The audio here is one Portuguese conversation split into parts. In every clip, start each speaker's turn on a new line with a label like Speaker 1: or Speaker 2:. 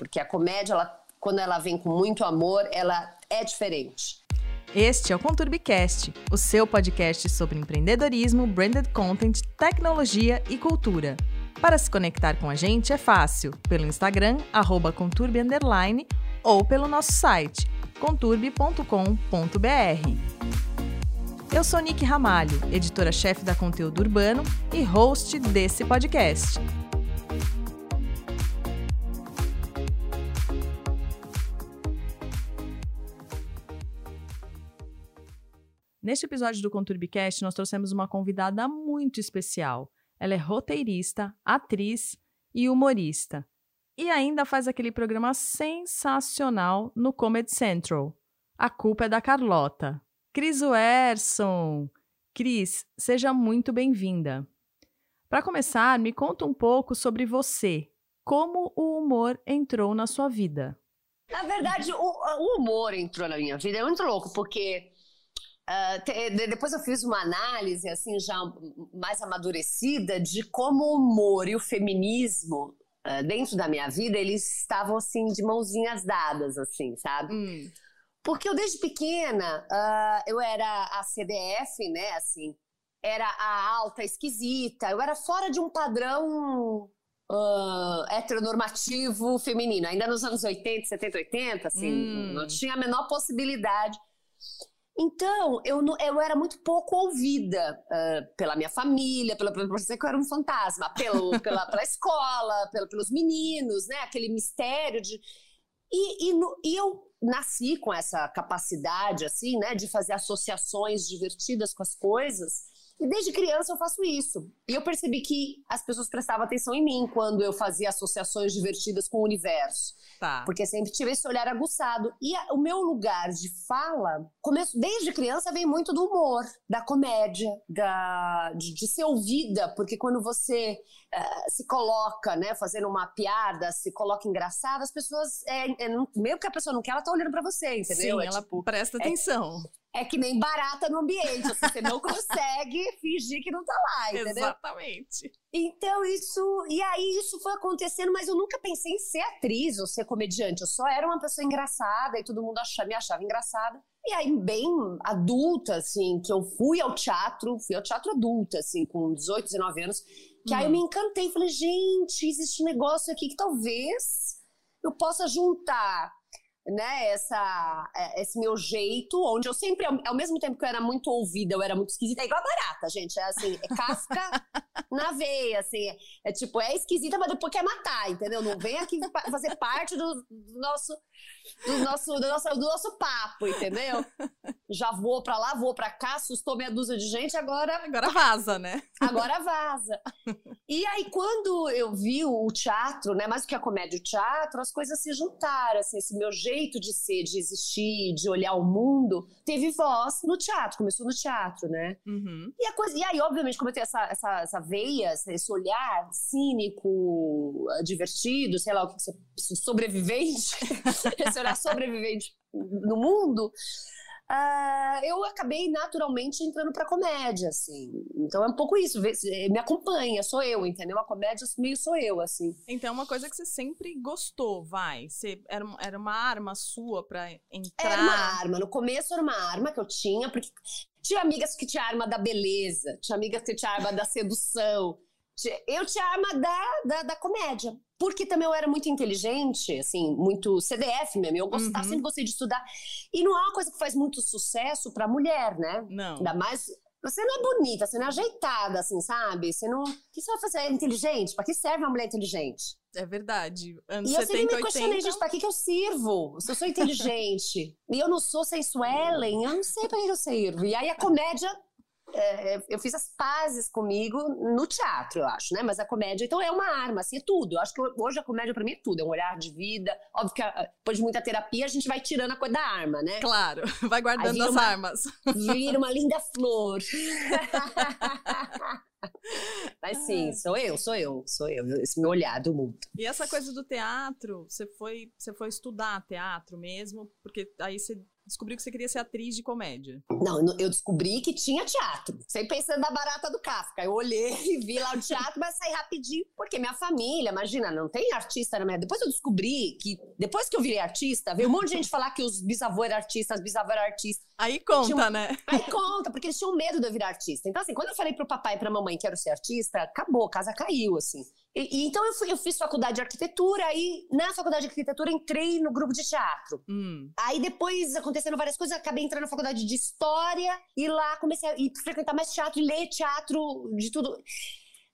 Speaker 1: porque a comédia, ela, quando ela vem com muito amor, ela é diferente.
Speaker 2: Este é o Conturbicast, o seu podcast sobre empreendedorismo, branded content, tecnologia e cultura. Para se conectar com a gente é fácil, pelo Instagram, arroba conturbi, ou pelo nosso site, conturbi.com.br. Eu sou Nick Ramalho, editora-chefe da Conteúdo Urbano e host desse podcast. Neste episódio do Conturbicast, nós trouxemos uma convidada muito especial. Ela é roteirista, atriz e humorista. E ainda faz aquele programa sensacional no Comedy Central. A culpa é da Carlota. Cris Werson. Cris, seja muito bem-vinda. Para começar, me conta um pouco sobre você. Como o humor entrou na sua vida?
Speaker 1: Na verdade, o, o humor entrou na minha vida. É muito louco, porque Uh, te, depois eu fiz uma análise assim já mais amadurecida de como o humor e o feminismo uh, dentro da minha vida eles estavam assim de mãozinhas dadas assim sabe hum. porque eu desde pequena uh, eu era a CDF né assim era a alta esquisita eu era fora de um padrão heteronormativo feminino ainda nos anos 80 70 80 assim hum. não tinha a menor possibilidade então, eu, eu era muito pouco ouvida uh, pela minha família, pela, pela que eu era um fantasma, pelo, pela, pela escola, pela, pelos meninos, né? Aquele mistério de. E, e, no, e, eu nasci com essa capacidade, assim, né, de fazer associações divertidas com as coisas. E desde criança eu faço isso. E eu percebi que as pessoas prestavam atenção em mim quando eu fazia associações divertidas com o universo. Tá. Porque sempre tive esse olhar aguçado. E a, o meu lugar de fala, começo, desde criança, vem muito do humor, da comédia, da, de, de ser ouvida. Porque quando você uh, se coloca, né, fazendo uma piada, se coloca engraçada, as pessoas, é, é, mesmo que a pessoa não quer, ela tá olhando para você, entendeu?
Speaker 2: Sim, é, ela tipo, presta é atenção.
Speaker 1: É que nem barata no ambiente. Assim, você não consegue fingir que não tá lá, entendeu?
Speaker 2: Exatamente.
Speaker 1: Então, isso. E aí, isso foi acontecendo, mas eu nunca pensei em ser atriz ou ser comediante. Eu só era uma pessoa engraçada e todo mundo achava, me achava engraçada. E aí, bem adulta, assim, que eu fui ao teatro, fui ao teatro adulta, assim, com 18, 19 anos, que hum. aí eu hum. me encantei. Falei, gente, existe um negócio aqui que talvez eu possa juntar né, essa, é, esse meu jeito, onde eu sempre, ao, mesmo tempo que eu era muito ouvida, eu era muito esquisita, é igual a barata, gente, é assim, é casca na veia, assim, é, é, tipo, é esquisita, mas depois quer matar, entendeu? Não vem aqui fazer parte do, do nosso, do nosso, do nosso, do nosso papo, entendeu? Já vou pra lá, vou pra cá, assustou meia dúzia de gente, agora...
Speaker 2: Agora vaza, né?
Speaker 1: Agora vaza. E aí, quando eu vi o teatro, né, mais do que a comédia, o teatro, as coisas se juntaram, assim, esse meu jeito jeito de ser, de existir, de olhar o mundo, teve voz no teatro, começou no teatro, né? Uhum. E, a coisa, e aí, obviamente, como eu tenho essa, essa, essa veia, esse olhar cínico, divertido, sei lá o que você. sobrevivente, esse olhar sobrevivente no mundo uh, eu acabei naturalmente entrando pra comédia, assim. Então é um pouco isso, me acompanha, sou eu, entendeu? A comédia meio sou eu, assim.
Speaker 2: Então é uma coisa que você sempre gostou, vai? Você, era, era uma arma sua pra entrar?
Speaker 1: Era uma arma, no começo era uma arma que eu tinha, porque tinha amigas que tinha arma da beleza, tinha amigas que tinha arma da sedução, eu tinha arma da, da, da comédia porque também eu era muito inteligente, assim, muito CDF mesmo. Eu gostava, uhum. sempre gostei de estudar. E não é uma coisa que faz muito sucesso pra mulher, né?
Speaker 2: Não.
Speaker 1: Ainda mais. Você não é bonita, você não é ajeitada, assim, sabe? Você não. O que você vai fazer? É inteligente? Pra que serve uma mulher inteligente?
Speaker 2: É verdade. Anos
Speaker 1: e
Speaker 2: 70,
Speaker 1: eu sempre me questionei, 80... gente, pra que, que eu sirvo? Se eu sou inteligente e eu não sou sensuelen, eu não sei pra que eu sirvo. E aí a comédia é, eu fiz as pazes comigo no teatro, eu acho, né? Mas a comédia, então, é uma arma, assim, é tudo. Eu acho que hoje a comédia para mim é tudo, é um olhar de vida. Óbvio que ah, depois de muita terapia a gente vai tirando a coisa da arma, né?
Speaker 2: Claro, vai guardando as
Speaker 1: uma,
Speaker 2: armas.
Speaker 1: Vira uma linda flor. Mas sim, sou eu, sou eu, sou eu, esse meu olhar do mundo.
Speaker 2: E essa coisa do teatro, você foi, você foi estudar teatro mesmo? Porque aí você descobriu que você queria ser atriz de comédia.
Speaker 1: Não, eu descobri que tinha teatro. Sem pensando na barata do Kafka. Eu olhei e vi lá o teatro, mas saí rapidinho. Porque minha família, imagina, não tem artista na minha. Depois eu descobri que, depois que eu virei artista, veio um monte de gente falar que os bisavôs eram artistas, as bisavós eram artistas.
Speaker 2: Aí conta, tinham... né?
Speaker 1: Aí conta, porque eles tinham medo de eu virar artista. Então, assim, quando eu falei pro papai e pra mamãe que quero ser artista, acabou, a casa caiu, assim. E, então eu, fui, eu fiz faculdade de arquitetura, aí na faculdade de arquitetura entrei no grupo de teatro. Hum. Aí depois, acontecendo várias coisas, acabei entrando na faculdade de história e lá comecei a ir, frequentar mais teatro e ler teatro de tudo.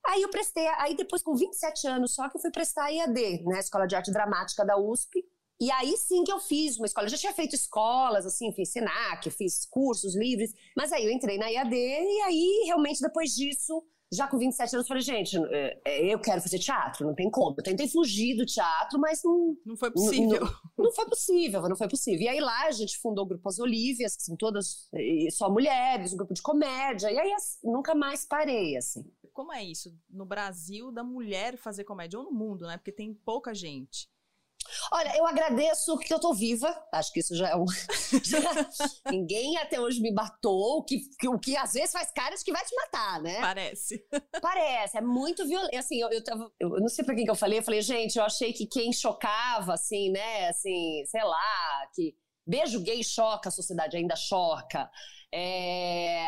Speaker 1: Aí eu prestei, aí depois com 27 anos só que eu fui prestar a EAD, né, Escola de Arte Dramática da USP. E aí sim que eu fiz uma escola. Eu já tinha feito escolas, assim, fiz SENAC, fiz cursos livres, mas aí eu entrei na EAD e aí realmente depois disso já com 27 anos, falei, gente, é, é, eu quero fazer teatro, não tem como. Eu tentei fugir do teatro, mas não.
Speaker 2: Não foi possível.
Speaker 1: Não, não, foi possível, não foi possível. E aí lá a gente fundou o grupo As Olívias, que são todas só mulheres, um grupo de comédia. E aí nunca mais parei, assim.
Speaker 2: Como é isso no Brasil da mulher fazer comédia? Ou no mundo, né? Porque tem pouca gente.
Speaker 1: Olha, eu agradeço que eu tô viva. Acho que isso já é um. Ninguém até hoje me matou, o que, que, o que às vezes faz caras que vai te matar, né?
Speaker 2: Parece.
Speaker 1: Parece, é muito violento. Assim, eu, eu, tava, eu não sei pra quem que eu falei, eu falei, gente, eu achei que quem chocava, assim, né, assim, sei lá, que beijo gay choca, a sociedade ainda choca. É,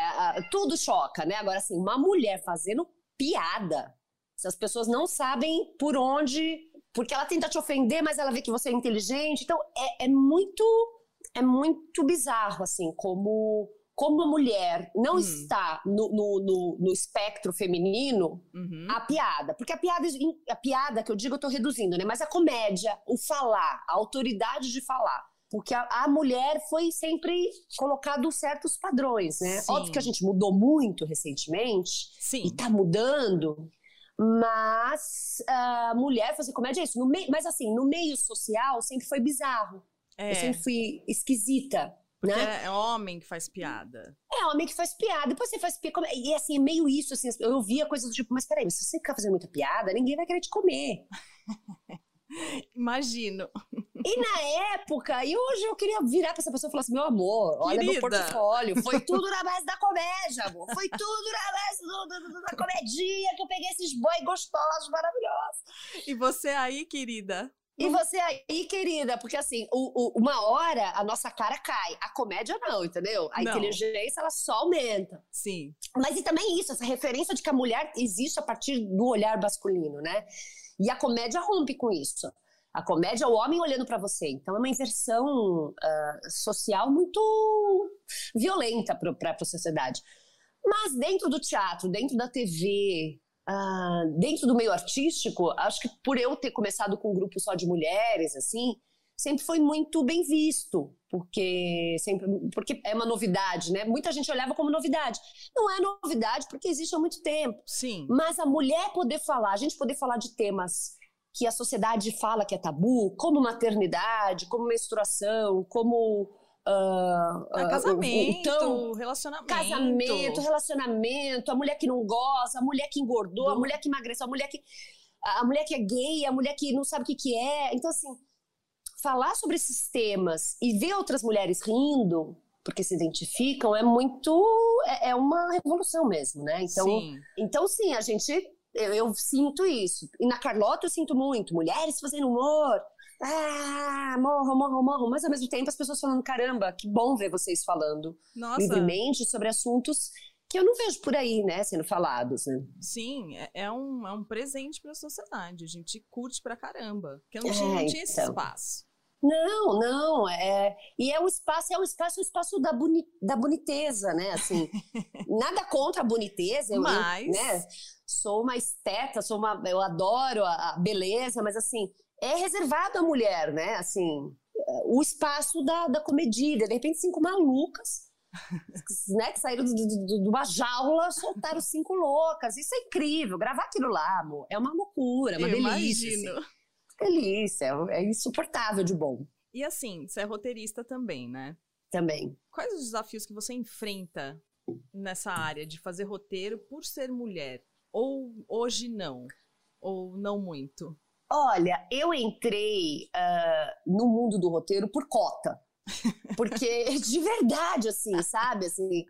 Speaker 1: tudo choca, né? Agora, assim, uma mulher fazendo piada. Se as pessoas não sabem por onde porque ela tenta te ofender, mas ela vê que você é inteligente. Então, é, é muito é muito bizarro, assim, como, como a mulher não hum. está no, no, no, no espectro feminino, uhum. a piada. Porque a piada, a piada que eu digo, eu tô reduzindo, né? Mas a comédia, o falar, a autoridade de falar. Porque a, a mulher foi sempre colocado certos padrões, né? Sim. Óbvio que a gente mudou muito recentemente.
Speaker 2: Sim.
Speaker 1: E tá mudando. Mas uh, mulher fazer comédia é isso. Meio, mas assim, no meio social sempre foi bizarro. É. Eu sempre fui esquisita. Né?
Speaker 2: É homem que faz piada.
Speaker 1: É homem que faz piada. Depois você faz piada. E assim, é meio isso, assim, eu ouvia coisas do tipo, mas peraí, se você ficar fazendo muita piada, ninguém vai querer te comer.
Speaker 2: Imagino.
Speaker 1: E na época, e hoje eu queria virar pra essa pessoa e falar assim: meu amor, olha Querida. meu portfólio. Foi tudo na base da comédia, amor. Foi tudo na base do, do, do, da comedinha que eu peguei esses boy gostosos, maravilhosos.
Speaker 2: E você aí, querida?
Speaker 1: E você aí, querida, porque assim, o, o, uma hora a nossa cara cai. A comédia não, entendeu? A não. inteligência, ela só aumenta.
Speaker 2: Sim.
Speaker 1: Mas e também isso, essa referência de que a mulher existe a partir do olhar masculino, né? E a comédia rompe com isso. A comédia é o homem olhando para você. Então é uma inversão uh, social muito violenta para a sociedade. Mas dentro do teatro, dentro da TV, uh, ah, dentro do meio artístico, acho que por eu ter começado com um grupo só de mulheres, assim, sempre foi muito bem visto, porque sempre, porque é uma novidade, né? Muita gente olhava como novidade. Não é novidade porque existe há muito tempo.
Speaker 2: Sim.
Speaker 1: Mas a mulher poder falar, a gente poder falar de temas que a sociedade fala que é tabu, como maternidade, como menstruação, como
Speaker 2: Uh, uh, casamento, então, relacionamento.
Speaker 1: Casamento, relacionamento, a mulher que não goza, a mulher que engordou, Do... a mulher que emagreceu, a mulher que. A mulher que é gay, a mulher que não sabe o que, que é. Então, assim, falar sobre esses temas e ver outras mulheres rindo, porque se identificam, é muito. É, é uma revolução mesmo, né? Então, sim. então, sim, a gente eu, eu, sinto isso. E na Carlota eu sinto muito. Mulheres fazendo humor. Ah, morro, morro, morro. Mas ao mesmo tempo as pessoas falando: caramba, que bom ver vocês falando Nossa. livremente sobre assuntos que eu não vejo por aí, né, sendo falados, né?
Speaker 2: Sim, é, é um, é um presente para a sociedade. A gente curte pra caramba. Porque não tinha, é, não tinha esse então. espaço.
Speaker 1: Não, não, é, e é um espaço, é um espaço, um espaço da, boni, da boniteza, né, assim, nada contra a boniteza, eu,
Speaker 2: mas...
Speaker 1: Eu, né, sou uma esteta, sou uma, eu adoro a, a beleza, mas assim, é reservado à mulher, né? Assim, o espaço da, da comedida. De repente, cinco malucas, né? Que saíram de uma jaula, soltaram cinco loucas. Isso é incrível. Gravar aquilo lá, amor, é uma loucura, é uma eu delícia. Assim. Imagino. Assim. Delícia, é, é insuportável de bom.
Speaker 2: E assim, você é roteirista também, né?
Speaker 1: Também.
Speaker 2: Quais os desafios que você enfrenta nessa área de fazer roteiro por ser mulher? Ou hoje não? Ou não muito?
Speaker 1: Olha, eu entrei uh, no mundo do roteiro por cota. Porque, de verdade, assim, sabe? Assim,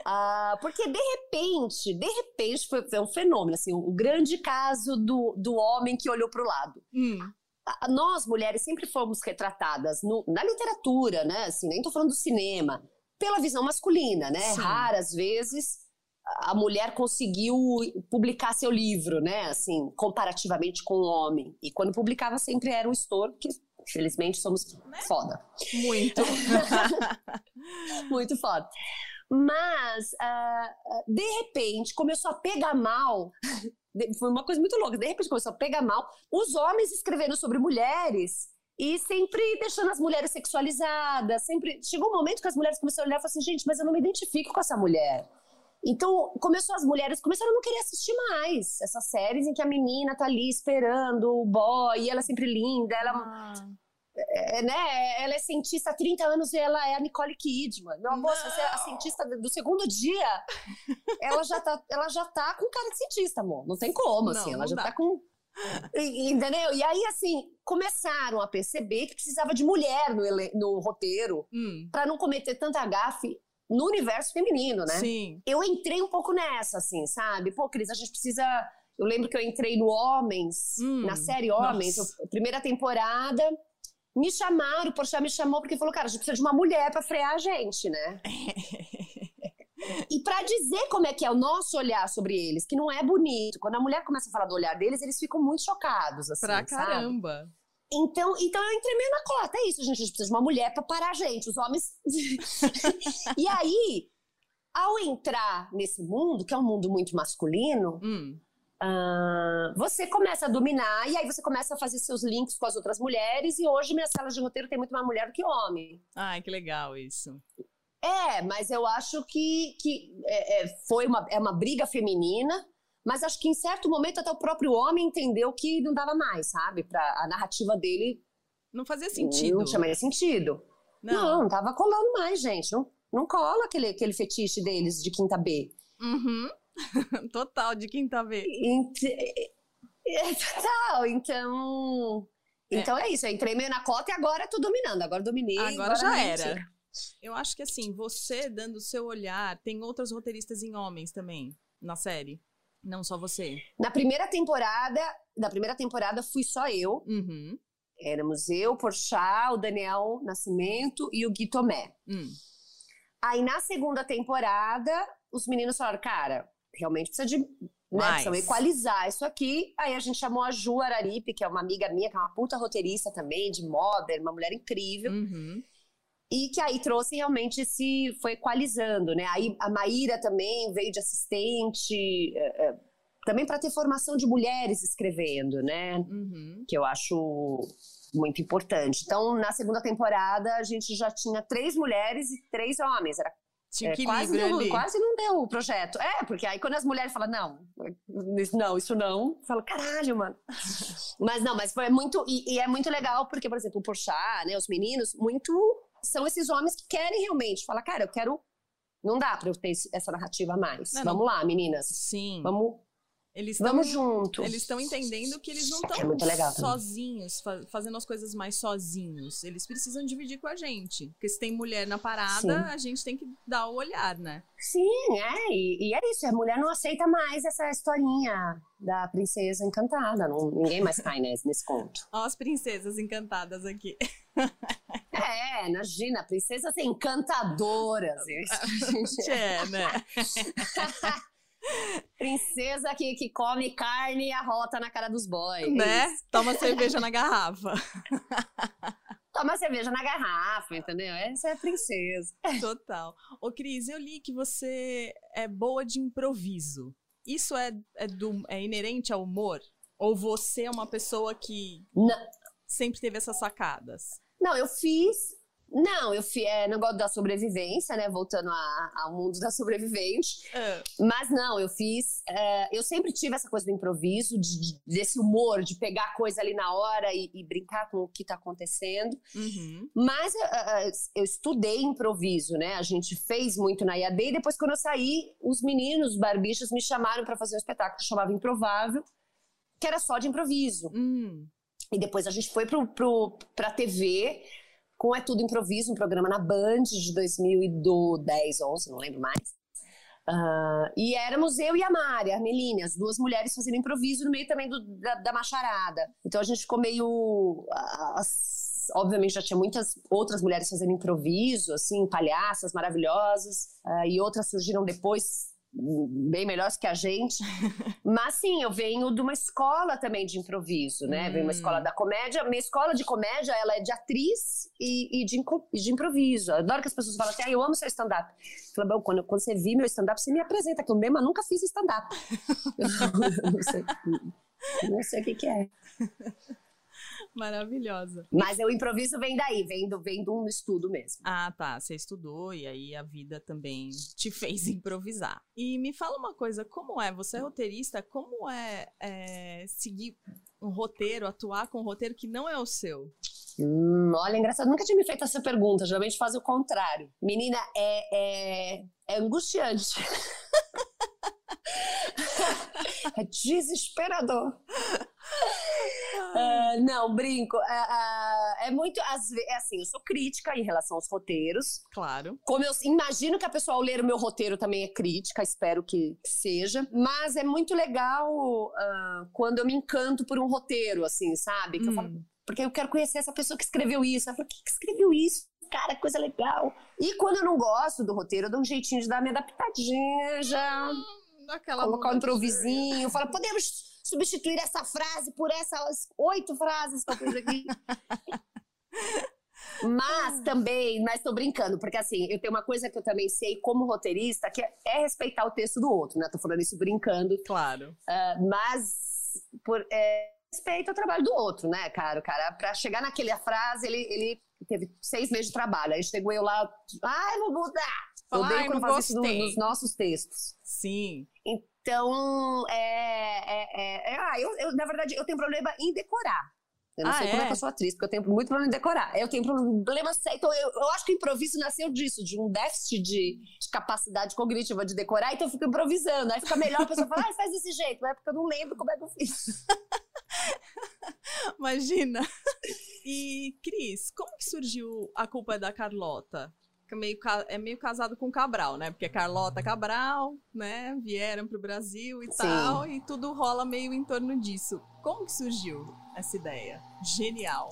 Speaker 1: uh, porque, de repente, de repente, foi, foi, um fenômeno, assim, o um grande caso do, do homem que olhou para o lado. Hum. Nós, mulheres, sempre fomos retratadas no, na literatura, né? Assim, nem tô falando do cinema, pela visão masculina, né? Sim. Raras vezes a mulher conseguiu publicar seu livro, né? Assim, comparativamente com o homem. E quando publicava sempre era um estouro, que Infelizmente, somos né? foda.
Speaker 2: Muito.
Speaker 1: Muito foda. Mas, uh, de repente, começou a pegar mal. Foi uma coisa muito louca. De repente, começou a pegar mal os homens escrevendo sobre mulheres e sempre deixando as mulheres sexualizadas. Sempre chegou um momento que as mulheres começaram a olhar e falaram assim: gente, mas eu não me identifico com essa mulher. Então, começou as mulheres começaram a não querer assistir mais essas séries em que a menina tá ali esperando o boy, e ela é sempre linda, ela ah. é, né, ela é cientista há 30 anos e ela é a Nicole Kidman. Meu amor, se você é a cientista do segundo dia, ela já tá, ela já tá com cara de cientista, amor. Não tem como, assim, não, ela já dá. tá com Entendeu? E aí, assim, começaram a perceber que precisava de mulher no, no roteiro hum. para não cometer tanta gafe no universo feminino, né?
Speaker 2: Sim.
Speaker 1: Eu entrei um pouco nessa, assim, sabe? Pô, Cris, a gente precisa. Eu lembro que eu entrei no Homens, hum, na série Homens, eu, primeira temporada. Me chamaram, o Porchat me chamou porque falou, cara, a gente precisa de uma mulher para frear a gente, né? e para dizer como é que é o nosso olhar sobre eles, que não é bonito. Quando a mulher começa a falar do olhar deles, eles ficam muito chocados, assim,
Speaker 2: Pra
Speaker 1: sabe? Então, então eu entrei meio na cota. É isso, gente. A gente precisa de uma mulher para parar a gente. Os homens. e aí, ao entrar nesse mundo, que é um mundo muito masculino, hum. uh, você começa a dominar e aí você começa a fazer seus links com as outras mulheres. E hoje, minhas salas de roteiro tem muito mais mulher do que homem.
Speaker 2: Ai, que legal isso.
Speaker 1: É, mas eu acho que, que é, é, foi uma, é uma briga feminina mas acho que em certo momento até o próprio homem entendeu que não dava mais, sabe? Para a narrativa dele.
Speaker 2: Não fazia sentido.
Speaker 1: Não tinha mais sentido. Não, não, não tava colando mais, gente. Não, não cola aquele, aquele fetiche deles de quinta B.
Speaker 2: Uhum. Total, de quinta B.
Speaker 1: É, total, então. É. Então é isso, eu entrei meio na cota e agora tô dominando. Agora dominei.
Speaker 2: Agora, agora já era. Eu acho que assim, você dando o seu olhar, tem outras roteiristas em homens também na série. Não só você.
Speaker 1: Na primeira temporada, na primeira temporada fui só eu. Uhum. Éramos eu, Porchat, o Daniel Nascimento e o Gui Tomé. Hum. Aí na segunda temporada, os meninos falaram, cara, realmente precisa de né, precisa equalizar isso aqui. Aí a gente chamou a Ju Araripe, que é uma amiga minha, que é uma puta roteirista também, de moda, uma mulher incrível. Uhum. E que aí trouxe realmente se foi equalizando, né? Aí a Maíra também veio de assistente, é, é, também para ter formação de mulheres escrevendo, né? Uhum. Que eu acho muito importante. Então, na segunda temporada, a gente já tinha três mulheres e três homens. Era
Speaker 2: tinha é,
Speaker 1: quase, não, quase não deu o projeto. É, porque aí quando as mulheres falam, não, não, isso não, falo, caralho, mano. mas não, mas foi muito. E, e, é muito legal, porque, por exemplo, o Porchat, né, os meninos, muito são esses homens que querem realmente falar, cara, eu quero. Não dá pra eu ter essa narrativa mais. Não, Vamos não. lá, meninas.
Speaker 2: Sim.
Speaker 1: Vamos eles tão, Vamos junto.
Speaker 2: Eles estão entendendo que eles não estão é sozinhos, fa fazendo as coisas mais sozinhos. Eles precisam dividir com a gente. Porque se tem mulher na parada, Sim. a gente tem que dar o olhar, né?
Speaker 1: Sim, é. E, e, é isso. A mulher não aceita mais essa historinha da princesa encantada. Não, ninguém mais cai nesse, nesse conto.
Speaker 2: Ó, as princesas encantadas aqui.
Speaker 1: É, imagina, princesas encantadoras.
Speaker 2: é, né?
Speaker 1: Princesa que, que come carne e arrota na cara dos boys.
Speaker 2: Né? Toma cerveja na garrafa.
Speaker 1: Toma cerveja na garrafa, entendeu? Essa é a princesa.
Speaker 2: Total. Ô, Cris, eu li que você é boa de improviso. Isso é, é, do, é inerente ao humor? Ou você é uma pessoa que Não. Sempre teve essas sacadas?
Speaker 1: Não, eu fiz não, eu é, negócio da sobrevivência, né? Voltando a, ao mundo da sobrevivente. É. Mas não, eu fiz. É, eu sempre tive essa coisa do improviso, de, de, desse humor, de pegar coisa ali na hora e, e brincar com o que tá acontecendo. Uhum. Mas uh, eu estudei improviso, né? A gente fez muito na IAD e depois, quando eu saí, os meninos, os barbichos, me chamaram para fazer um espetáculo que chamava Improvável, que era só de improviso. Uhum. E depois a gente foi pro, pro, pra TV com É Tudo Improviso, um programa na Band de 2010, 11, não lembro mais. Uh, e éramos eu e a Mari, a Armeline, as duas mulheres fazendo improviso no meio também do, da, da macharada. Então a gente ficou meio. As, obviamente já tinha muitas outras mulheres fazendo improviso, assim, palhaças maravilhosas, uh, e outras surgiram depois bem melhores que a gente. Mas sim, eu venho de uma escola também de improviso, né? Hum. Venho uma escola da comédia. Minha escola de comédia, ela é de atriz e, e de, de, improviso. Eu adoro que as pessoas falam assim, ah, eu amo seu stand-up. Falo, bom, quando, quando você vir meu stand-up, você me apresenta, que eu mesma nunca fiz stand-up. não sei, não sei o que, que é.
Speaker 2: Maravilhosa.
Speaker 1: Mas o improviso vem daí, vem do, vem do estudo mesmo.
Speaker 2: Ah, tá. Você estudou e aí a vida também te fez improvisar. E me fala uma coisa, como é? Você é roteirista, como é, é seguir um roteiro, atuar com um roteiro que não é o seu?
Speaker 1: Hum, olha, engraçado, nunca tinha me feito essa pergunta. Geralmente faz o contrário. Menina, é, é, é angustiante. é desesperador. Uh, não, brinco. Uh, uh, é muito. É assim, eu sou crítica em relação aos roteiros.
Speaker 2: Claro.
Speaker 1: Como eu imagino que a pessoa, ao ler o meu roteiro, também é crítica, espero que seja. Mas é muito legal quando eu me encanto por um roteiro, assim, sabe? Que hum. eu falo, porque eu quero conhecer essa pessoa que escreveu isso. Eu falo, quem que escreveu isso? Cara, coisa legal. E quando eu não gosto do roteiro, eu dou um jeitinho de dar minha adaptadinha, já. Hum, colocar um improvisinho. Fala, podemos substituir essa frase por essas oito frases que eu fiz aqui. Mas também, mas tô brincando, porque assim, eu tenho uma coisa que eu também sei como roteirista, que é respeitar o texto do outro, né? Tô falando isso brincando.
Speaker 2: Claro.
Speaker 1: Uh, mas por é, respeito ao trabalho do outro, né, cara? O cara, pra chegar naquela frase, ele, ele teve seis meses de trabalho. Aí chegou eu lá, ai, vou mudar. Eu odeio quando faz isso nos nossos textos.
Speaker 2: Sim.
Speaker 1: Então, é, é, é, é ah, eu, eu, na verdade, eu tenho problema em decorar. Eu não ah, sei como é que eu sou atriz, porque eu tenho muito problema em decorar. Eu tenho problema. Então, eu, eu acho que o improviso nasceu disso, de um déficit de, de, capacidade cognitiva de decorar, então eu fico improvisando. Aí fica melhor a pessoa falar, ah, faz desse jeito. Mas é porque eu não lembro como é que eu fiz.
Speaker 2: Imagina. E, Cris, como que surgiu a culpa da Carlota? Meio, é meio casado com Cabral, né? Porque Carlota Cabral, né? Vieram para o Brasil e Sim. tal, e tudo rola meio em torno disso. Como que surgiu essa ideia? Genial.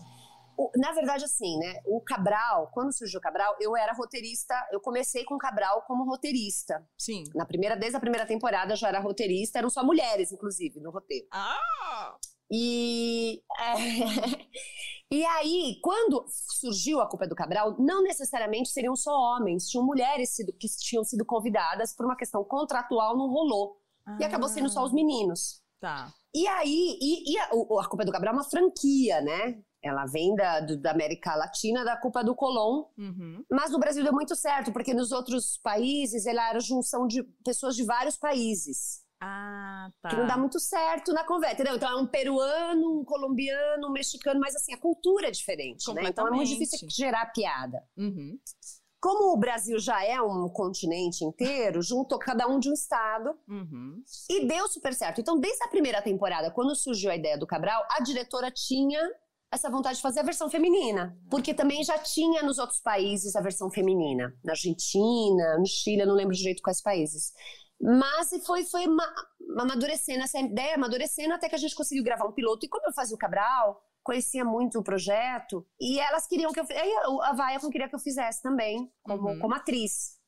Speaker 1: O, na verdade, assim, né? O Cabral, quando surgiu o Cabral, eu era roteirista. Eu comecei com o Cabral como roteirista.
Speaker 2: Sim.
Speaker 1: Na primeira, desde a primeira temporada, eu já era roteirista. Eram só mulheres, inclusive, no roteiro.
Speaker 2: Ah!
Speaker 1: E, é, e aí, quando surgiu a Culpa do Cabral, não necessariamente seriam só homens, tinham mulheres sido, que tinham sido convidadas por uma questão contratual, não rolou. Ah. E acabou sendo só os meninos.
Speaker 2: Tá.
Speaker 1: E aí, e, e a, a Culpa do Cabral é uma franquia, né? Ela vem da, do, da América Latina, da Culpa do Colón.
Speaker 2: Uhum.
Speaker 1: Mas no Brasil deu muito certo, porque nos outros países ela era junção de pessoas de vários países.
Speaker 2: Ah, tá.
Speaker 1: Que não dá muito certo na conversa, entendeu? Então é um peruano, um colombiano, um mexicano, mas assim, a cultura é diferente, né? Então é muito difícil gerar piada.
Speaker 2: Uhum.
Speaker 1: Como o Brasil já é um continente inteiro, juntou cada um de um estado
Speaker 2: uhum.
Speaker 1: e deu super certo. Então, desde a primeira temporada, quando surgiu a ideia do Cabral, a diretora tinha essa vontade de fazer a versão feminina. Porque também já tinha nos outros países a versão feminina. Na Argentina, no Chile, eu não lembro direito quais países. Mas foi, foi uma, amadurecendo essa ideia, amadurecendo até que a gente conseguiu gravar um piloto. E como eu fazia o Cabral, conhecia muito o projeto, e elas queriam que eu. Aí a Viacom queria que eu fizesse também, como, uhum. como atriz.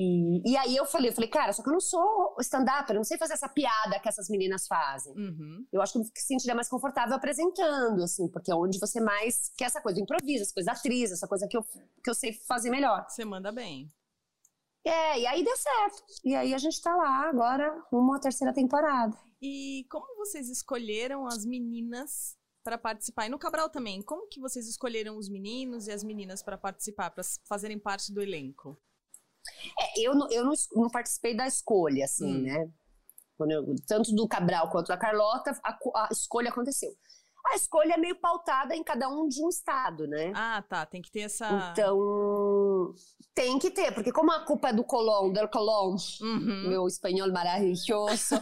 Speaker 1: E, e aí eu falei, eu falei, cara, só que eu não sou stand-up, eu não sei fazer essa piada que essas meninas fazem.
Speaker 2: Uhum.
Speaker 1: Eu acho que eu me sentiria mais confortável apresentando, assim, porque é onde você mais quer essa coisa do improviso, essa coisa da atriz, essa coisa que eu, que eu sei fazer melhor.
Speaker 2: Você manda bem.
Speaker 1: É, e aí deu certo. E aí a gente tá lá agora, uma terceira temporada.
Speaker 2: E como vocês escolheram as meninas para participar? E no Cabral também, como que vocês escolheram os meninos e as meninas para participar, para fazerem parte do elenco?
Speaker 1: É, eu, não, eu não, não, participei da escolha, assim, hum. né? Eu, tanto do Cabral quanto da Carlota, a, a escolha aconteceu a escolha é meio pautada em cada um de um estado, né?
Speaker 2: Ah, tá. Tem que ter essa.
Speaker 1: Então, tem que ter, porque como a culpa é do Colón, del Colón, uhum. meu espanhol maravilhoso.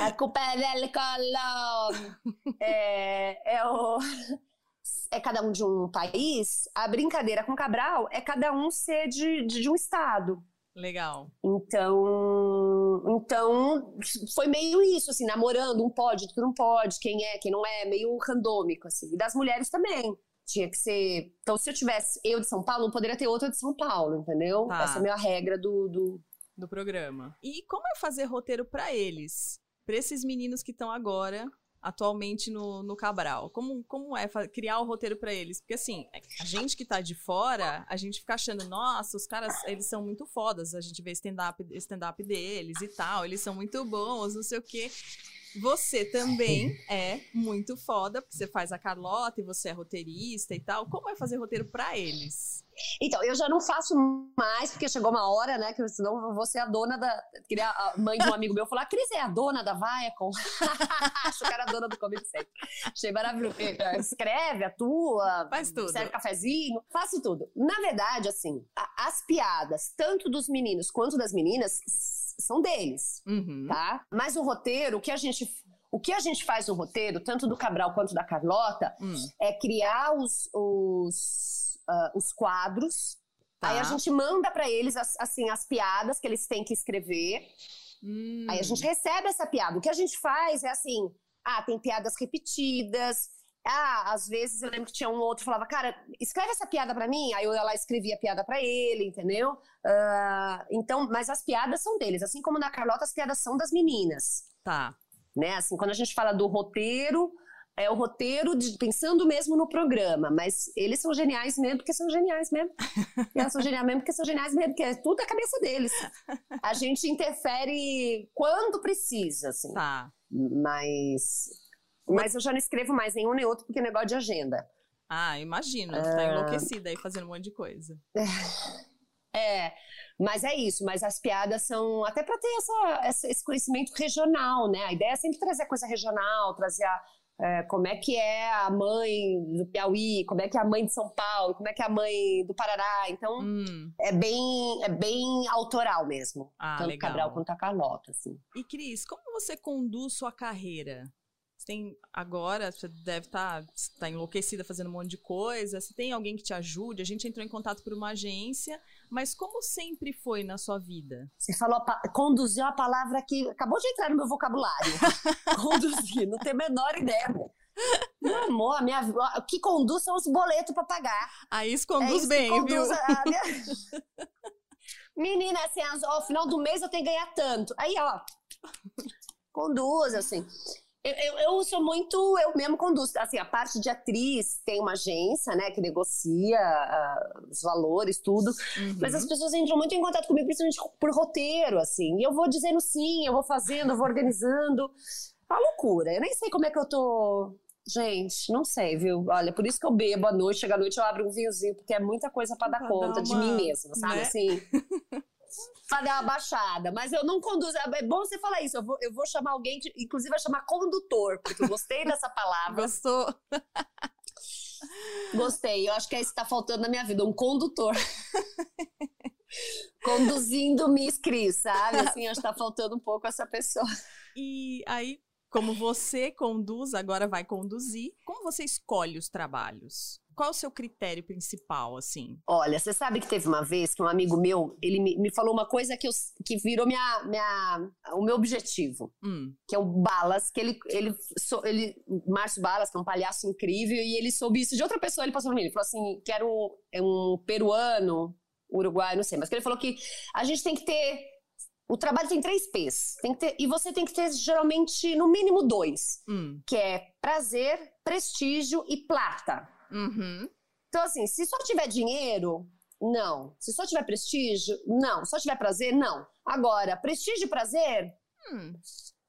Speaker 1: a culpa é del Colón. é, é o. é cada um de um país, a brincadeira com Cabral é cada um ser de, de, de um estado.
Speaker 2: Legal.
Speaker 1: Então, então foi meio isso, assim, namorando, um pode, outro não pode, quem é, quem não é, meio randômico, assim. E das mulheres também. Tinha que ser. Então, se eu tivesse eu de São Paulo, não poderia ter outra de São Paulo, entendeu? Tá. Essa é a minha regra do, do,
Speaker 2: do programa. E como é fazer roteiro para eles? Para esses meninos que estão agora atualmente no, no Cabral? Como, como é criar o roteiro para eles? Porque assim, a gente que tá de fora, a gente fica achando, nossa, os caras, eles são muito fodas, a gente vê stand-up stand -up deles e tal, eles são muito bons, não sei o quê. Você também é muito foda, porque você faz a Carlota e você é roteirista e tal. Como é fazer roteiro para eles?
Speaker 1: Então, eu já não faço mais, porque chegou uma hora, né, que senão eu vou ser a dona da. Queria a mãe de um amigo meu falar: a Cris é a dona da Viacom. Acho que era a dona do Comedy Sempre. Achei maravilhoso. Escreve, atua,
Speaker 2: faz tudo.
Speaker 1: serve cafezinho, faço tudo. Na verdade, assim, as piadas, tanto dos meninos quanto das meninas, são deles, uhum. tá? Mas o roteiro, o que a gente o que a gente faz no roteiro, tanto do Cabral quanto da Carlota, hum. é criar os, os, uh, os quadros. Tá. Aí a gente manda para eles as, assim as piadas que eles têm que escrever. Hum. Aí a gente recebe essa piada. O que a gente faz é assim: ah, tem piadas repetidas. Ah, às vezes eu lembro que tinha um outro que falava, cara, escreve essa piada para mim. Aí eu ia lá escrevia a piada para ele, entendeu? Uh, então, mas as piadas são deles, assim como na Carlota as piadas são das meninas.
Speaker 2: Tá.
Speaker 1: Né? Assim, quando a gente fala do roteiro, é o roteiro de, pensando mesmo no programa, mas eles são geniais mesmo porque são geniais mesmo. e elas são geniais mesmo porque são geniais mesmo, porque é tudo a cabeça deles. A gente interfere quando precisa, assim.
Speaker 2: Tá.
Speaker 1: Mas mas eu já não escrevo mais nenhum nem outro porque é negócio de agenda.
Speaker 2: Ah, imagino. Você tá enlouquecida aí fazendo um monte de coisa.
Speaker 1: É, mas é isso. Mas as piadas são até para ter essa, essa, esse conhecimento regional, né? A ideia é sempre trazer coisa regional, trazer a, é, como é que é a mãe do Piauí, como é que é a mãe de São Paulo, como é que é a mãe do Parará. Então, hum. é, bem, é bem autoral mesmo. Ah, tanto legal. Cabral quanto a Carlota, assim.
Speaker 2: E Cris, como você conduz sua carreira? Tem agora, você deve estar tá, tá enlouquecida fazendo um monte de coisa. Você tem alguém que te ajude? A gente entrou em contato por uma agência, mas como sempre foi na sua vida?
Speaker 1: Você falou, conduziu a palavra que acabou de entrar no meu vocabulário. conduzir, não tenho a menor ideia. Meu amor, minha, o que conduz são os boletos para pagar.
Speaker 2: Aí isso conduz é bem, conduz viu? A minha...
Speaker 1: Menina, assim, ao final do mês eu tenho que ganhar tanto. Aí, ó, conduz, assim. Eu, eu, eu, sou muito, eu mesmo conduzo. Assim, a parte de atriz tem uma agência, né, que negocia uh, os valores, tudo. Uhum. Mas as pessoas entram muito em contato comigo, principalmente por roteiro, assim. E eu vou dizendo sim, eu vou fazendo, eu vou organizando. Uma loucura. Eu nem sei como é que eu tô. Gente, não sei, viu? Olha, por isso que eu bebo à noite, chega à noite eu abro um vinhozinho, porque é muita coisa para dar pra conta dar uma... de mim mesma, sabe? Né? Assim. pra dar uma baixada. Mas eu não conduzo. É bom você falar isso. Eu vou, eu vou chamar alguém, de, inclusive vai chamar condutor, porque eu gostei dessa palavra.
Speaker 2: Gostou?
Speaker 1: Gostei. Eu acho que é isso que tá faltando na minha vida, um condutor. Conduzindo Miss Cris, sabe? Assim, acho que tá faltando um pouco essa pessoa.
Speaker 2: E aí, como você conduz, agora vai conduzir, como você escolhe os trabalhos? Qual é o seu critério principal, assim?
Speaker 1: Olha, você sabe que teve uma vez que um amigo meu, ele me, me falou uma coisa que, eu, que virou minha, minha, o meu objetivo. Hum. Que é o Balas, que ele, ele, ele, Márcio Balas, que é um palhaço incrível, e ele soube isso de outra pessoa, ele passou pra mim, ele falou assim, que era um, é um peruano, uruguai, não sei, mas que ele falou que a gente tem que ter o trabalho tem três P's. Tem que ter, e você tem que ter, geralmente, no mínimo dois. Hum. Que é prazer, prestígio e plata. Uhum. Então, assim, se só tiver dinheiro, não. Se só tiver prestígio, não. Se só tiver prazer, não. Agora, prestígio e prazer. Hum.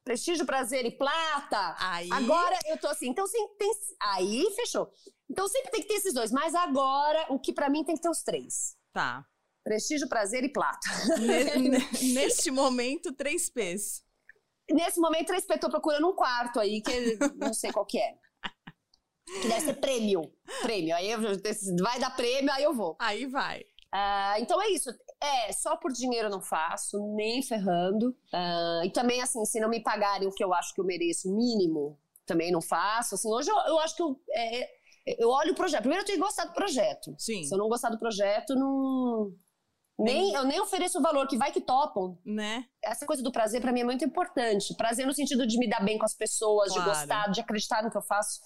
Speaker 1: Prestígio, prazer e plata.
Speaker 2: Aí...
Speaker 1: Agora eu tô assim. Então, sim, tem. Aí fechou. Então sempre tem que ter esses dois. Mas agora, o que para mim tem que ter os três.
Speaker 2: Tá.
Speaker 1: Prestígio, prazer e plata.
Speaker 2: Neste momento, três P's.
Speaker 1: Nesse momento, três P. Tô procurando um quarto aí, que não sei qual que é. Que deve ser prêmio. Prêmio. Aí eu, vai dar prêmio, aí eu vou.
Speaker 2: Aí vai.
Speaker 1: Uh, então é isso. É, só por dinheiro eu não faço, nem ferrando. Uh, e também, assim, se não me pagarem o que eu acho que eu mereço, mínimo, também não faço. Assim, hoje eu, eu acho que eu, é, Eu olho o projeto. Primeiro eu tenho que gostar do projeto.
Speaker 2: Sim.
Speaker 1: Se eu não gostar do projeto, não. Nem, eu nem ofereço o valor, que vai que topam.
Speaker 2: Né?
Speaker 1: Essa coisa do prazer, para mim, é muito importante. Prazer no sentido de me dar bem com as pessoas,
Speaker 2: Claro.
Speaker 1: de gostar, de acreditar no que eu faço.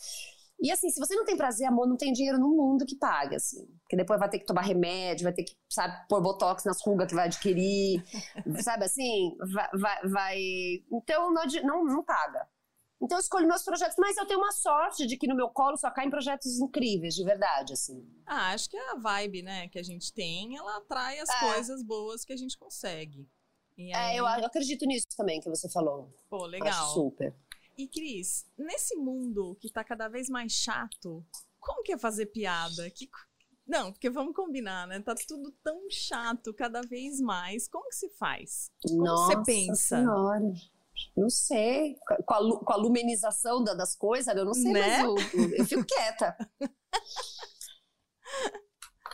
Speaker 1: E assim, se você não tem prazer, amor, não tem dinheiro no mundo que paga, assim. Porque depois vai ter que tomar remédio, vai ter que, sabe, pôr botox nas rugas que vai adquirir. sabe assim? Vai. vai, vai- Então, não, não, não paga. Então, eu escolho meus projetos, mas eu tenho uma sorte de que no meu colo só caem projetos incríveis, de verdade, assim.
Speaker 2: Ah, acho que a vibe, né, que a gente tem, ela atrai as
Speaker 1: É.
Speaker 2: coisas boas que a gente consegue. Aí,
Speaker 1: É, eu, eu acredito nisso também que você falou.
Speaker 2: pô,
Speaker 1: Acho
Speaker 2: legal.
Speaker 1: super.
Speaker 2: E Cris, nesse mundo que tá cada vez mais chato, como que é fazer piada? Que... Não, porque vamos combinar, né? Tá tudo tão chato cada vez mais. Como que se faz? Como
Speaker 1: Nossa
Speaker 2: você pensa?
Speaker 1: Senhora. Não sei. Com a, com a lumenização da- das coisas, eu não sei,
Speaker 2: Né?
Speaker 1: eu, eu fico quieta.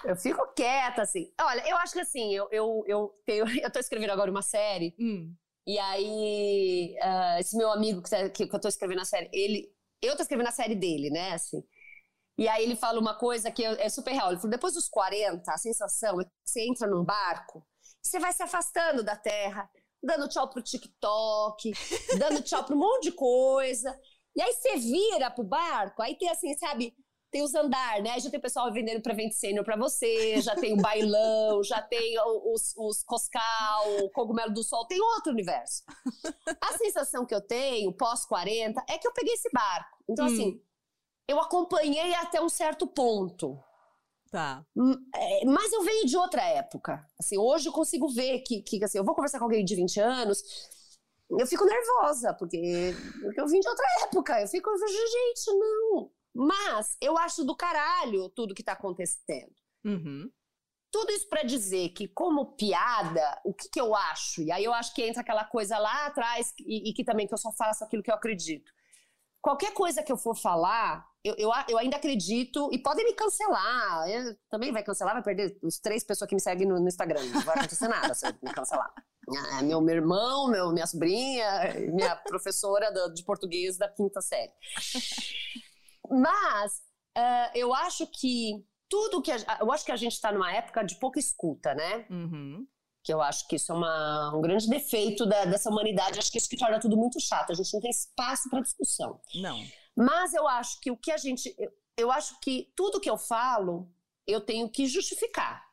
Speaker 1: eu fico quieta, assim. Olha, eu acho que assim, eu, eu, eu, tenho, eu tô escrevendo agora uma série,
Speaker 2: Hum,
Speaker 1: e aí ah, esse meu amigo que, tá- que, que eu tô escrevendo a série, ele. Eu tô escrevendo a série dele, né? Assim. E aí ele fala uma coisa que é é super real. Ele falou: depois dos 40, a sensação é que você entra num barco, você vai se afastando da terra, dando tchau pro TikTok, dando tchau pra um monte de coisa. E aí você vira pro barco, aí tem assim, sabe? Tem os andar, né? Já tem o pessoal vendendo prevent sênior pra você, já tem o bailão, já tem os, os coscal, o cogumelo do sol, tem outro universo. A sensação que eu tenho, pós 40, é que eu peguei esse barco. Então,
Speaker 2: Hum.
Speaker 1: assim, eu acompanhei até um certo ponto.
Speaker 2: tá.
Speaker 1: Hum, é, Mas eu venho de outra época. Assim, hoje eu consigo ver que, que assim, eu vou conversar com alguém de 20 anos, eu fico nervosa, porque, porque eu vim de outra época. Eu fico, gente, não. Mas eu acho do caralho tudo que tá acontecendo.
Speaker 2: Uhum.
Speaker 1: Tudo isso pra dizer que, como piada, o que, que eu acho? E aí eu acho que entra aquela coisa lá atrás, e, e que também que eu só faço aquilo que eu acredito. Qualquer coisa que eu for falar, eu, eu, eu ainda acredito, e podem me cancelar. Eu, também vai cancelar, vai perder os três pessoas que me seguem no, no Instagram. Não vai acontecer nada se eu me cancelar. Ah, meu, meu irmão, meu, minha sobrinha, minha professora do- de português da quinta série. Mas ah, eu acho que tudo que. A, eu acho que a gente está numa época de pouca escuta, né?
Speaker 2: Uhum.
Speaker 1: Que eu acho que isso é uma- um grande defeito da- dessa humanidade. Acho que isso que torna tudo muito chato. A gente não tem espaço para discussão.
Speaker 2: Não.
Speaker 1: Mas eu acho que o que a gente. Eu, eu acho que tudo que eu falo, eu tenho que justificar.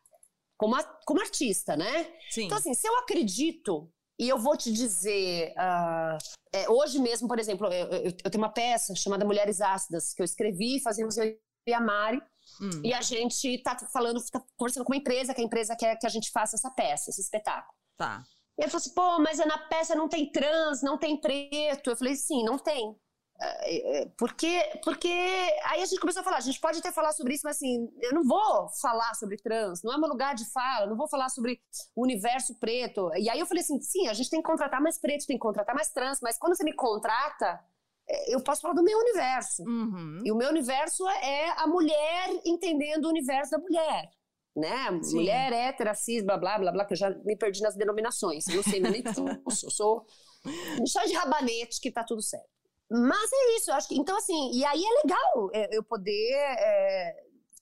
Speaker 1: Como, a- como artista, né?
Speaker 2: Sim.
Speaker 1: Então, assim, se eu acredito, e eu vou te dizer. ah, é, hoje mesmo, por exemplo, eu, eu- eu tenho uma peça chamada Mulheres Ácidas, que eu escrevi, fazemos eu e a Mari.
Speaker 2: Hum.
Speaker 1: E a gente tá falando, tá conversando com uma empresa, que a empresa quer que a gente faça essa peça, esse espetáculo.
Speaker 2: Tá.
Speaker 1: E ele falou assim, pô, mas na peça não tem trans, não tem preto. Eu falei, sim, não tem. Porque, porque aí a gente começou a falar, a gente pode até falar sobre isso, mas assim, eu não vou falar sobre trans, não é meu lugar de fala, não vou falar sobre o universo preto. E aí eu falei assim, sim, a gente tem que contratar mais preto, tem que contratar mais trans, mas quando você me contrata, é, eu posso falar do meu universo.
Speaker 2: Uhum.
Speaker 1: E o meu universo é a mulher entendendo o universo da mulher. Né?
Speaker 2: Sim.
Speaker 1: Mulher, hétera, cis, blá, blá, blá, blá, que eu já me perdi nas denominações. Eu não sei nem tudo. Eu sou só de rabanete que tá tudo certo. Mas é isso, eu acho que. Então, assim, e aí é legal é, eu poder é,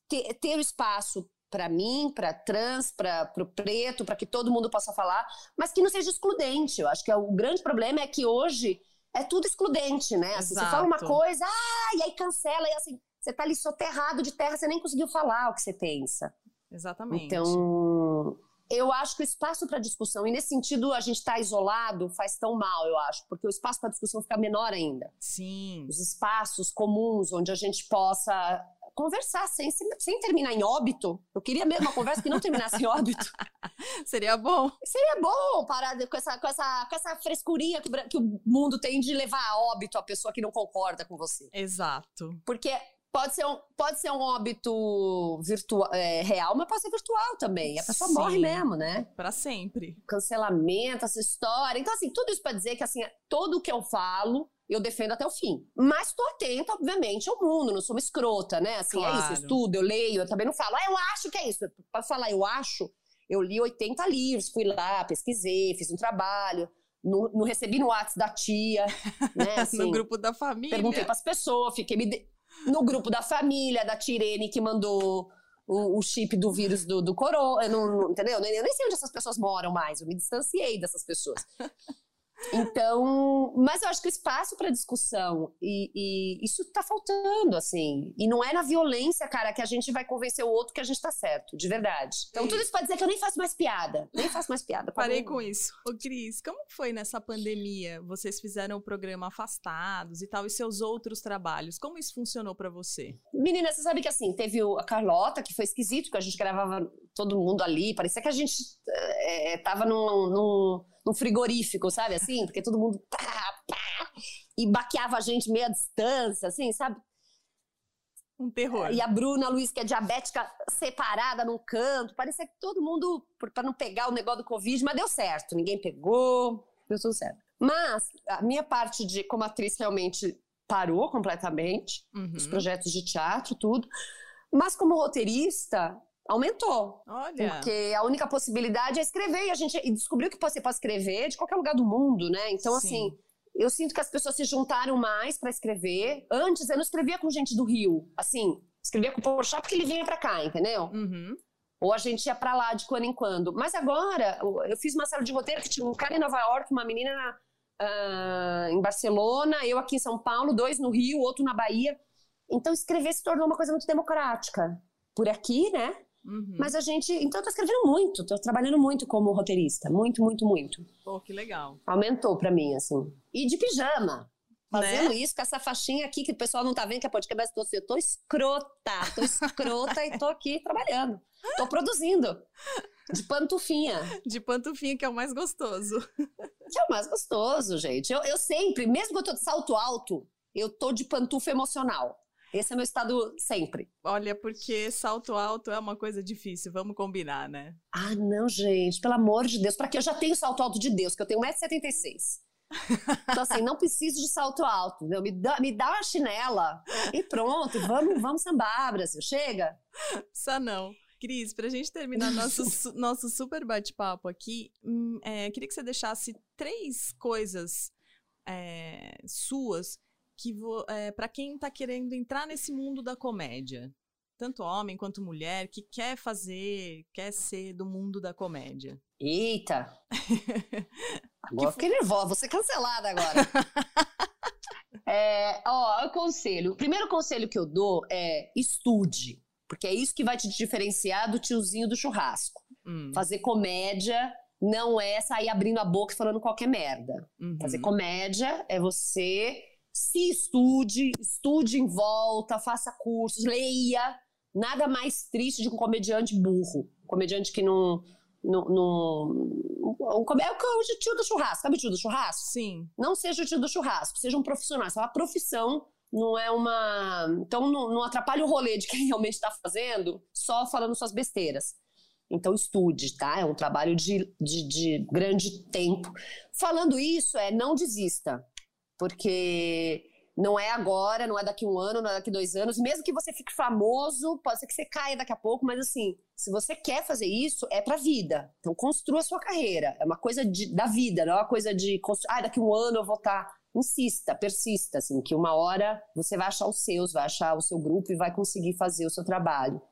Speaker 1: ter, ter o espaço para mim, para trans, para o preto, para que todo mundo possa falar, mas que não seja excludente. Eu acho que é o grande problema é que hoje é tudo excludente, né? Assim, você fala uma coisa, ah, e aí cancela, e assim, você tá ali soterrado de terra, você nem conseguiu falar o que você pensa.
Speaker 2: Exatamente.
Speaker 1: Então, eu acho que o espaço para discussão, e nesse sentido a gente tá isolado, faz tão mal, eu acho, porque o espaço para discussão fica menor ainda.
Speaker 2: Sim.
Speaker 1: Os espaços comuns onde a gente possa conversar sem, sem, terminar em óbito. Eu queria mesmo uma conversa que não terminasse em óbito.
Speaker 2: Seria bom.
Speaker 1: Seria bom parar com essa, com essa, com essa frescurinha que, que o mundo tem de levar a óbito a pessoa que não concorda com você.
Speaker 2: Exato.
Speaker 1: Porque pode ser um, pode ser um óbito virtual, é, real, mas pode ser virtual também. A pessoa
Speaker 2: Sim.
Speaker 1: morre mesmo, né?
Speaker 2: Pra sempre.
Speaker 1: Cancelamento, essa história. Então, assim, tudo isso pra dizer que, assim, todo o que eu falo, eu defendo até o fim. Mas tô atenta, obviamente, ao mundo, não sou uma escrota, né? Assim, é isso,
Speaker 2: Claro.
Speaker 1: eu estudo, eu leio, eu também não falo, ah, eu acho que é isso. Pra falar eu acho, eu li 80 livros, fui lá, pesquisei, fiz um trabalho, não, não recebi no WhatsApp da tia, né? Assim,
Speaker 2: no grupo da família.
Speaker 1: Perguntei pras pessoas, fiquei me. de- no grupo da família, da Tirene que mandou o, o chip do vírus do, do corona, não, não, entendeu? Eu nem sei onde essas pessoas moram mais, eu me distanciei dessas pessoas. Então, mas eu acho que o espaço para discussão e, e, isso tá faltando, assim. E não é na violência, cara, que a gente vai convencer o outro que a gente tá certo, de verdade. Então, tudo isso pode dizer que eu nem faço mais piada. Nem faço mais piada.
Speaker 2: Parei com isso. Ô, Cris, como foi nessa pandemia? Vocês fizeram o programa afastados e tal, e seus outros trabalhos. Como isso funcionou para você?
Speaker 1: Menina, você sabe que assim, teve a Carlota, que foi esquisito, que a gente gravava todo mundo ali. Parecia que a gente é, tava num, num num frigorífico, sabe assim? Porque todo mundo pá, pá, e baqueava a gente meia distância, assim, sabe?
Speaker 2: Um terror.
Speaker 1: E a Bruna Luiz, que é diabética, separada num canto. Parecia que todo mundo, para não pegar o negócio do Covid, mas deu certo. Ninguém pegou, deu tudo certo. Mas a minha parte de como atriz realmente parou completamente. Uhum. Os projetos de teatro, tudo. Mas como roteirista, aumentou.
Speaker 2: Olha.
Speaker 1: Porque a única possibilidade é escrever. E a gente descobriu que você pode escrever de qualquer lugar do mundo, né? Então, Sim. assim, eu sinto que as pessoas se juntaram mais para escrever. Antes, eu não escrevia com gente do Rio. Assim, escrevia com o Porchat porque ele vinha para cá, entendeu?
Speaker 2: Uhum.
Speaker 1: Ou a gente ia para lá de quando em quando. Mas agora, eu fiz uma série de roteiro que tinha um cara em Nova York, uma menina na, uh, em Barcelona, eu aqui em São Paulo, dois no Rio, outro na Bahia. Então, escrever se tornou uma coisa muito democrática. Por aqui, né?
Speaker 2: Uhum.
Speaker 1: Mas a gente. Então, eu tô escrevendo muito, tô trabalhando muito como roteirista. Muito, muito, muito.
Speaker 2: Pô, que legal.
Speaker 1: Aumentou pra mim, assim. E de pijama. Fazendo né? isso com essa faixinha aqui que o pessoal não tá vendo que é podcast, mas tô, assim, eu tô escrota, tô escrota e tô aqui trabalhando. Tô produzindo. De pantufinha.
Speaker 2: De pantufinha, que é o mais gostoso.
Speaker 1: Que é o mais gostoso, gente. Eu, eu sempre, mesmo que eu tô de salto alto, eu tô de pantufa emocional. Esse é meu estado sempre.
Speaker 2: Olha, porque salto alto é uma coisa difícil, vamos combinar, né?
Speaker 1: Ah, não, gente, pelo amor de Deus. Para que eu já tenho salto alto de Deus, que eu tenho 1,76m. Então, assim, não preciso de salto alto, entendeu? Me dá, me dá uma chinela e pronto, vamos, vamos sambar, Brasil. Chega?
Speaker 2: Só não. Cris, para a gente terminar nosso, nosso super bate-papo aqui, hum, é, queria que você deixasse três coisas é, suas que é, para quem está querendo entrar nesse mundo da comédia, tanto homem quanto mulher, que quer fazer, quer ser do mundo da comédia?
Speaker 1: Eita! Agora fiquei nervosa, vou ser cancelada agora. é, ó, o conselho. O primeiro conselho que eu dou é estude, porque é isso que vai te diferenciar do tiozinho do churrasco. Hum. Fazer comédia não é sair abrindo a boca e falando qualquer merda. Uhum. Fazer comédia é você se estude, estude em volta, faça cursos, leia. Nada mais triste de um comediante burro. Um comediante que não. não, não um, é o tio do churrasco. Sabe o tio do churrasco?
Speaker 2: Sim.
Speaker 1: Não seja o tio do churrasco, seja um profissional. Isso é uma profissão, não é uma. Então não, não atrapalhe o rolê de quem realmente está fazendo só falando suas besteiras. Então estude, tá? É um trabalho de, de, de grande tempo. Falando isso, é não desista porque não é agora, não é daqui um ano, não é daqui dois anos. Mesmo que você fique famoso, pode ser que você caia daqui a pouco, mas assim, se você quer fazer isso, é pra vida. Então construa a sua carreira. É uma coisa de, da vida, não é uma coisa de ah, daqui um ano eu vou estar. Tá. Insista, persista, assim, que uma hora você vai achar os seus, vai achar o seu grupo e vai conseguir fazer o seu trabalho.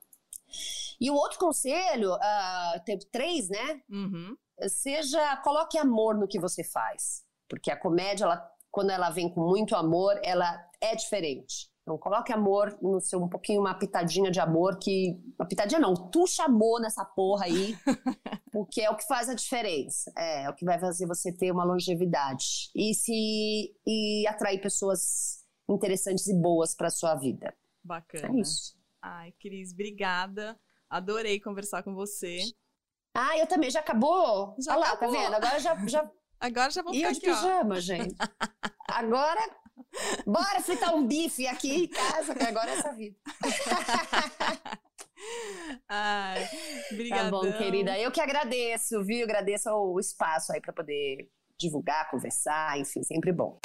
Speaker 1: E o outro conselho, uh, tem três, né?
Speaker 2: Uhum.
Speaker 1: Seja, coloque amor no que você faz. Porque a comédia, ela quando ela vem com muito amor, ela é diferente. Então, coloque amor no seu, um pouquinho, uma pitadinha de amor que. Uma pitadinha não, tuxa amor nessa porra aí, porque é o que faz a diferença. É, é o que vai fazer você ter uma longevidade. E se. e atrair pessoas interessantes e boas para sua vida.
Speaker 2: Bacana.
Speaker 1: É isso.
Speaker 2: Ai, Cris, obrigada. Adorei conversar com você.
Speaker 1: Ah, eu também. Já acabou?
Speaker 2: Já
Speaker 1: Olha
Speaker 2: lá, tá
Speaker 1: vendo? Agora já, já
Speaker 2: Agora já vou ficar
Speaker 1: aqui, de pijama, ó. gente. Agora, bora fritar um bife aqui em casa, que agora é essa vida.
Speaker 2: Ai, obrigada.
Speaker 1: Tá bom, querida. Eu que agradeço, viu? Agradeço o espaço aí para poder divulgar, conversar, enfim, sempre bom.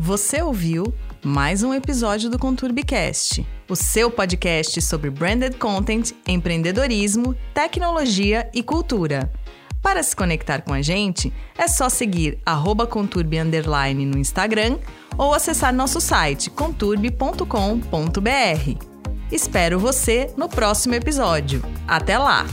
Speaker 2: Você ouviu mais um episódio do Conturbicast, o seu podcast sobre branded content, empreendedorismo, tecnologia e cultura. Para se conectar com a gente, é só seguir Conturbe no Instagram ou acessar nosso site conturbe.com.br. Espero você no próximo episódio. Até lá!